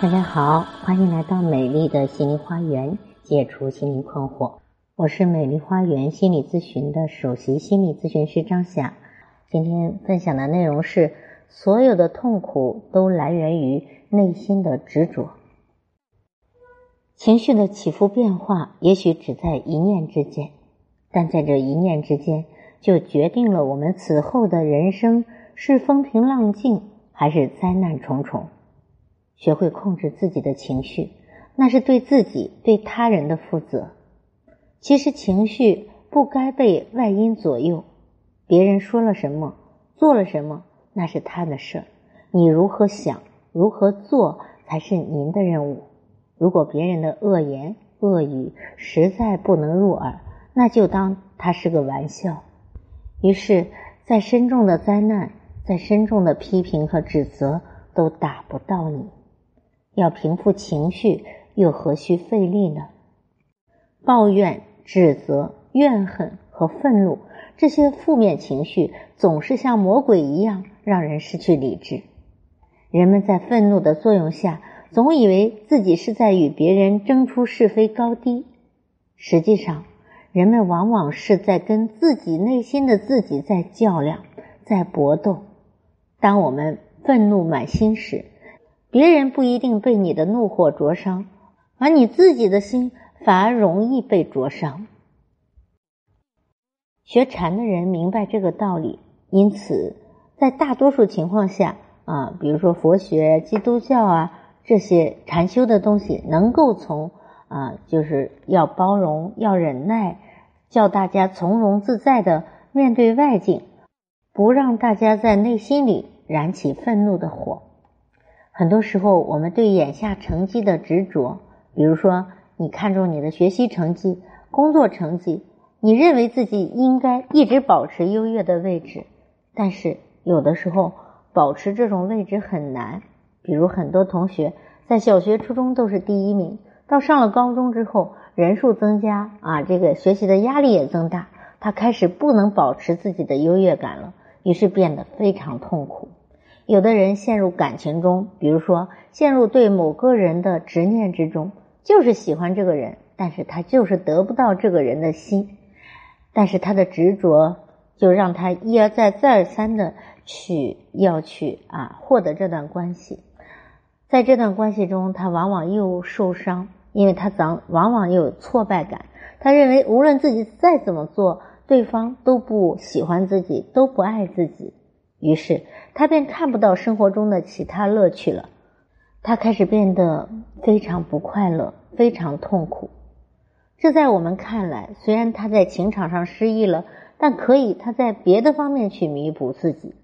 大家好，欢迎来到美丽的心灵花园，解除心灵困惑。我是美丽花园心理咨询的首席心理咨询师张霞。今天分享的内容是：所有的痛苦都来源于内心的执着。情绪的起伏变化，也许只在一念之间，但在这一念之间，就决定了我们此后的人生是风平浪静，还是灾难重重。学会控制自己的情绪，那是对自己、对他人的负责。其实情绪不该被外因左右，别人说了什么、做了什么，那是他的事儿。你如何想、如何做，才是您的任务。如果别人的恶言恶语实在不能入耳，那就当它是个玩笑。于是，再深重的灾难、再深重的批评和指责，都打不到你。要平复情绪，又何须费力呢？抱怨、指责、怨恨和愤怒这些负面情绪，总是像魔鬼一样，让人失去理智。人们在愤怒的作用下，总以为自己是在与别人争出是非高低。实际上，人们往往是在跟自己内心的自己在较量，在搏斗。当我们愤怒满心时，别人不一定被你的怒火灼伤，而你自己的心反而容易被灼伤。学禅的人明白这个道理，因此在大多数情况下啊，比如说佛学、基督教啊这些禅修的东西，能够从啊就是要包容、要忍耐，叫大家从容自在的面对外境，不让大家在内心里燃起愤怒的火。很多时候，我们对眼下成绩的执着，比如说，你看重你的学习成绩、工作成绩，你认为自己应该一直保持优越的位置，但是有的时候保持这种位置很难。比如很多同学在小学、初中都是第一名，到上了高中之后，人数增加啊，这个学习的压力也增大，他开始不能保持自己的优越感了，于是变得非常痛苦。有的人陷入感情中，比如说陷入对某个人的执念之中，就是喜欢这个人，但是他就是得不到这个人的心，但是他的执着就让他一而再、再而三的去要去啊获得这段关系，在这段关系中，他往往又受伤，因为他早往往又有挫败感，他认为无论自己再怎么做，对方都不喜欢自己，都不爱自己。于是他便看不到生活中的其他乐趣了，他开始变得非常不快乐，非常痛苦。这在我们看来，虽然他在情场上失意了，但可以他在别的方面去弥补自己。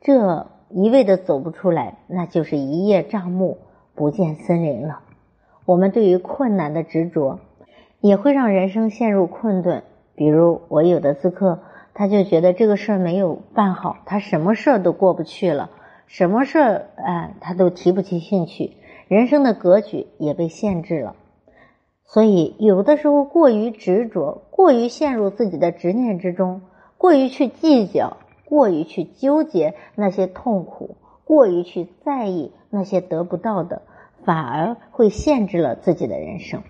这一味的走不出来，那就是一叶障目，不见森林了。我们对于困难的执着，也会让人生陷入困顿。比如我有的咨客。他就觉得这个事儿没有办好，他什么事儿都过不去了，什么事儿哎，他都提不起兴趣，人生的格局也被限制了。所以有的时候过于执着，过于陷入自己的执念之中，过于去计较，过于去纠结那些痛苦，过于去在意那些得不到的，反而会限制了自己的人生。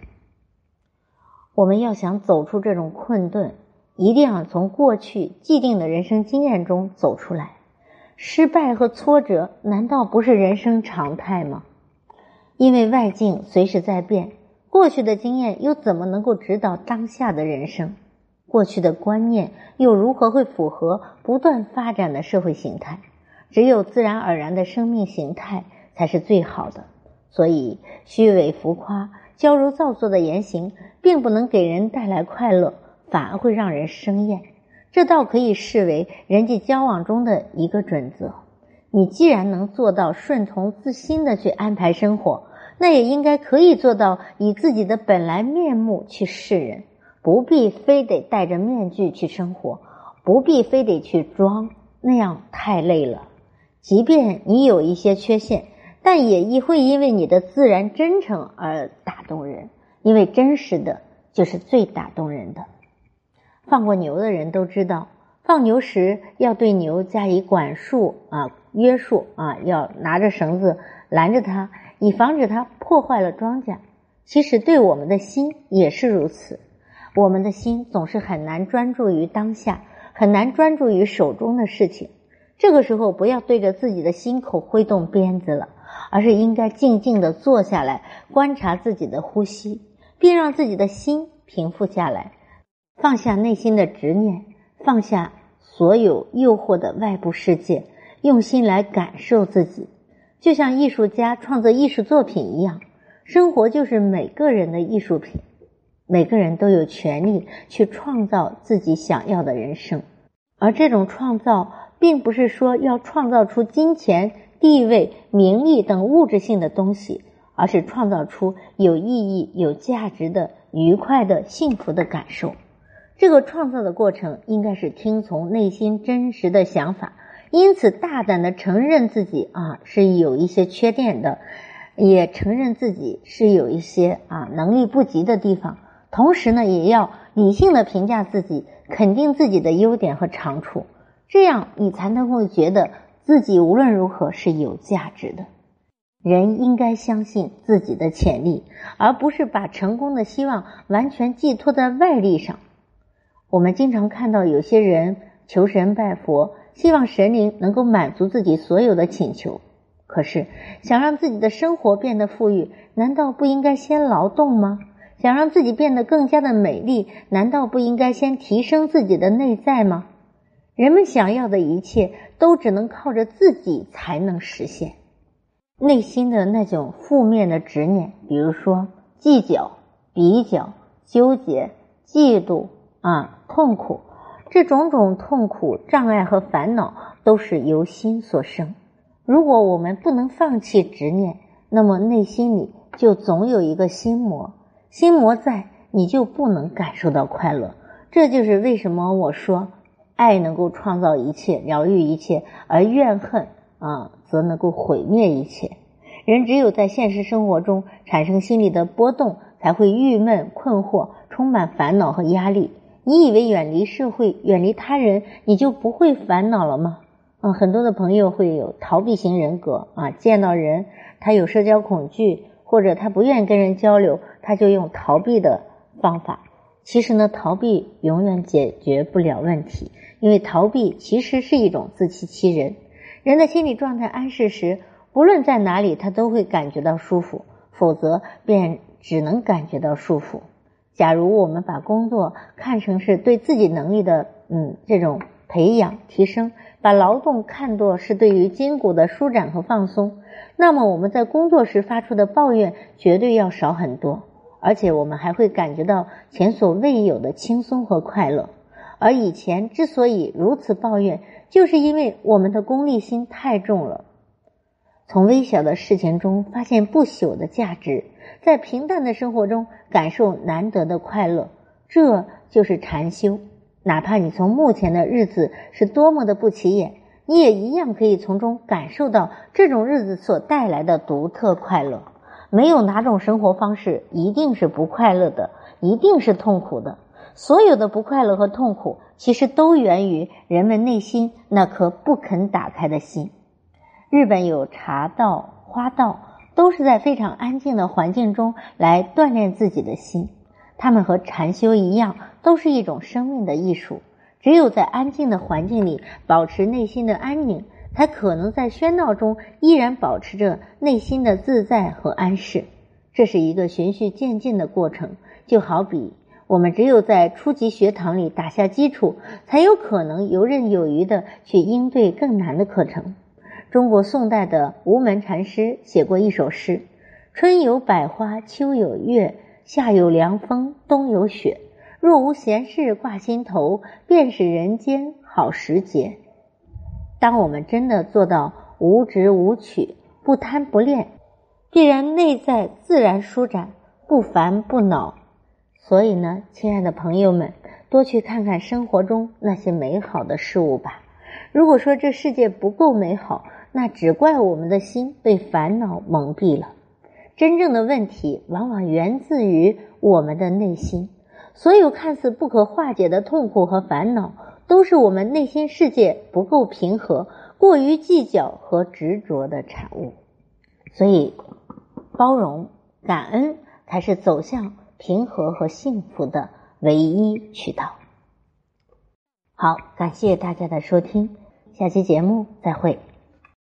我们要想走出这种困顿。一定要从过去既定的人生经验中走出来。失败和挫折难道不是人生常态吗？因为外境随时在变，过去的经验又怎么能够指导当下的人生？过去的观念又如何会符合不断发展的社会形态？只有自然而然的生命形态才是最好的。所以，虚伪浮夸、矫揉造作的言行，并不能给人带来快乐。反而会让人生厌，这倒可以视为人际交往中的一个准则。你既然能做到顺从自心的去安排生活，那也应该可以做到以自己的本来面目去示人，不必非得戴着面具去生活，不必非得去装，那样太累了。即便你有一些缺陷，但也亦会因为你的自然真诚而打动人，因为真实的就是最打动人的。放过牛的人都知道，放牛时要对牛加以管束啊，约束啊，要拿着绳子拦着它，以防止它破坏了庄稼。其实对我们的心也是如此，我们的心总是很难专注于当下，很难专注于手中的事情。这个时候，不要对着自己的心口挥动鞭子了，而是应该静静的坐下来，观察自己的呼吸，并让自己的心平复下来，放下内心的执念，放下所有诱惑的外部世界，用心来感受自己，就像艺术家创作艺术作品一样。生活就是每个人的艺术品，每个人都有权利去创造自己想要的人生，而这种创造并不是说要创造出金钱、地位、名利等物质性的东西，而是创造出有意义、有价值的、愉快的、幸福的感受。这个创造的过程应该是听从内心真实的想法，因此大胆的承认自己啊是有一些缺点的。也承认自己是有一些啊能力不及的地方，同时呢，也要理性的评价自己，肯定自己的优点和长处，这样你才能够觉得自己无论如何是有价值的。人应该相信自己的潜力，而不是把成功的希望完全寄托在外力上。我们经常看到有些人求神拜佛，希望神灵能够满足自己所有的请求。可是，想让自己的生活变得富裕，难道不应该先劳动吗？想让自己变得更加的美丽，难道不应该先提升自己的内在吗？人们想要的一切，都只能靠着自己才能实现。内心的那种负面的执念，比如说计较、比较、纠结、嫉妒啊、痛苦，这种种痛苦、障碍和烦恼，都是由心所生。如果我们不能放弃执念，那么内心里就总有一个心魔，心魔在，你就不能感受到快乐。这就是为什么我说，爱能够创造一切，疗愈一切，而怨恨啊，则能够毁灭一切。人只有在现实生活中产生心理的波动，才会郁闷、困惑，充满烦恼和压力。你以为远离社会、远离他人，你就不会烦恼了吗？嗯，很多的朋友会有逃避型人格啊，见到人他有社交恐惧，或者他不愿意跟人交流，他就用逃避的方法。其实呢，逃避永远解决不了问题，因为逃避其实是一种自欺欺人。人的心理状态安适时，不论在哪里，他都会感觉到舒服；否则，便只能感觉到束缚。假如我们把工作看成是对自己能力的嗯这种培养提升。把劳动看作是对于筋骨的舒展和放松，那么我们在工作时发出的抱怨绝对要少很多，而且我们还会感觉到前所未有的轻松和快乐。而以前之所以如此抱怨，就是因为我们的功利心太重了。从微小的事情中发现不朽的价值，在平淡的生活中感受难得的快乐，这就是禅修。哪怕你从目前的日子是多么的不起眼，你也一样可以从中感受到这种日子所带来的独特快乐。没有哪种生活方式一定是不快乐的，一定是痛苦的。所有的不快乐和痛苦，其实都源于人们内心那颗不肯打开的心。日本有茶道、花道，都是在非常安静的环境中来锻炼自己的心。他们和禅修一样，都是一种生命的艺术。只有在安静的环境里保持内心的安宁，才可能在喧闹中依然保持着内心的自在和安适。这是一个循序渐进的过程，就好比我们只有在初级学堂里打下基础，才有可能游刃有余的去应对更难的课程。中国宋代的无门禅师写过一首诗：“春有百花，秋有月。”夏有凉风，冬有雪。若无闲事挂心头，便是人间好时节。当我们真的做到无执无取、不贪不恋，必然内在自然舒展，不烦不恼。所以呢，亲爱的朋友们，多去看看生活中那些美好的事物吧。如果说这世界不够美好，那只怪我们的心被烦恼蒙蔽了。真正的问题往往源自于我们的内心，所有看似不可化解的痛苦和烦恼，都是我们内心世界不够平和、过于计较和执着的产物。所以，包容、感恩才是走向平和和幸福的唯一渠道。好，感谢大家的收听，下期节目再会。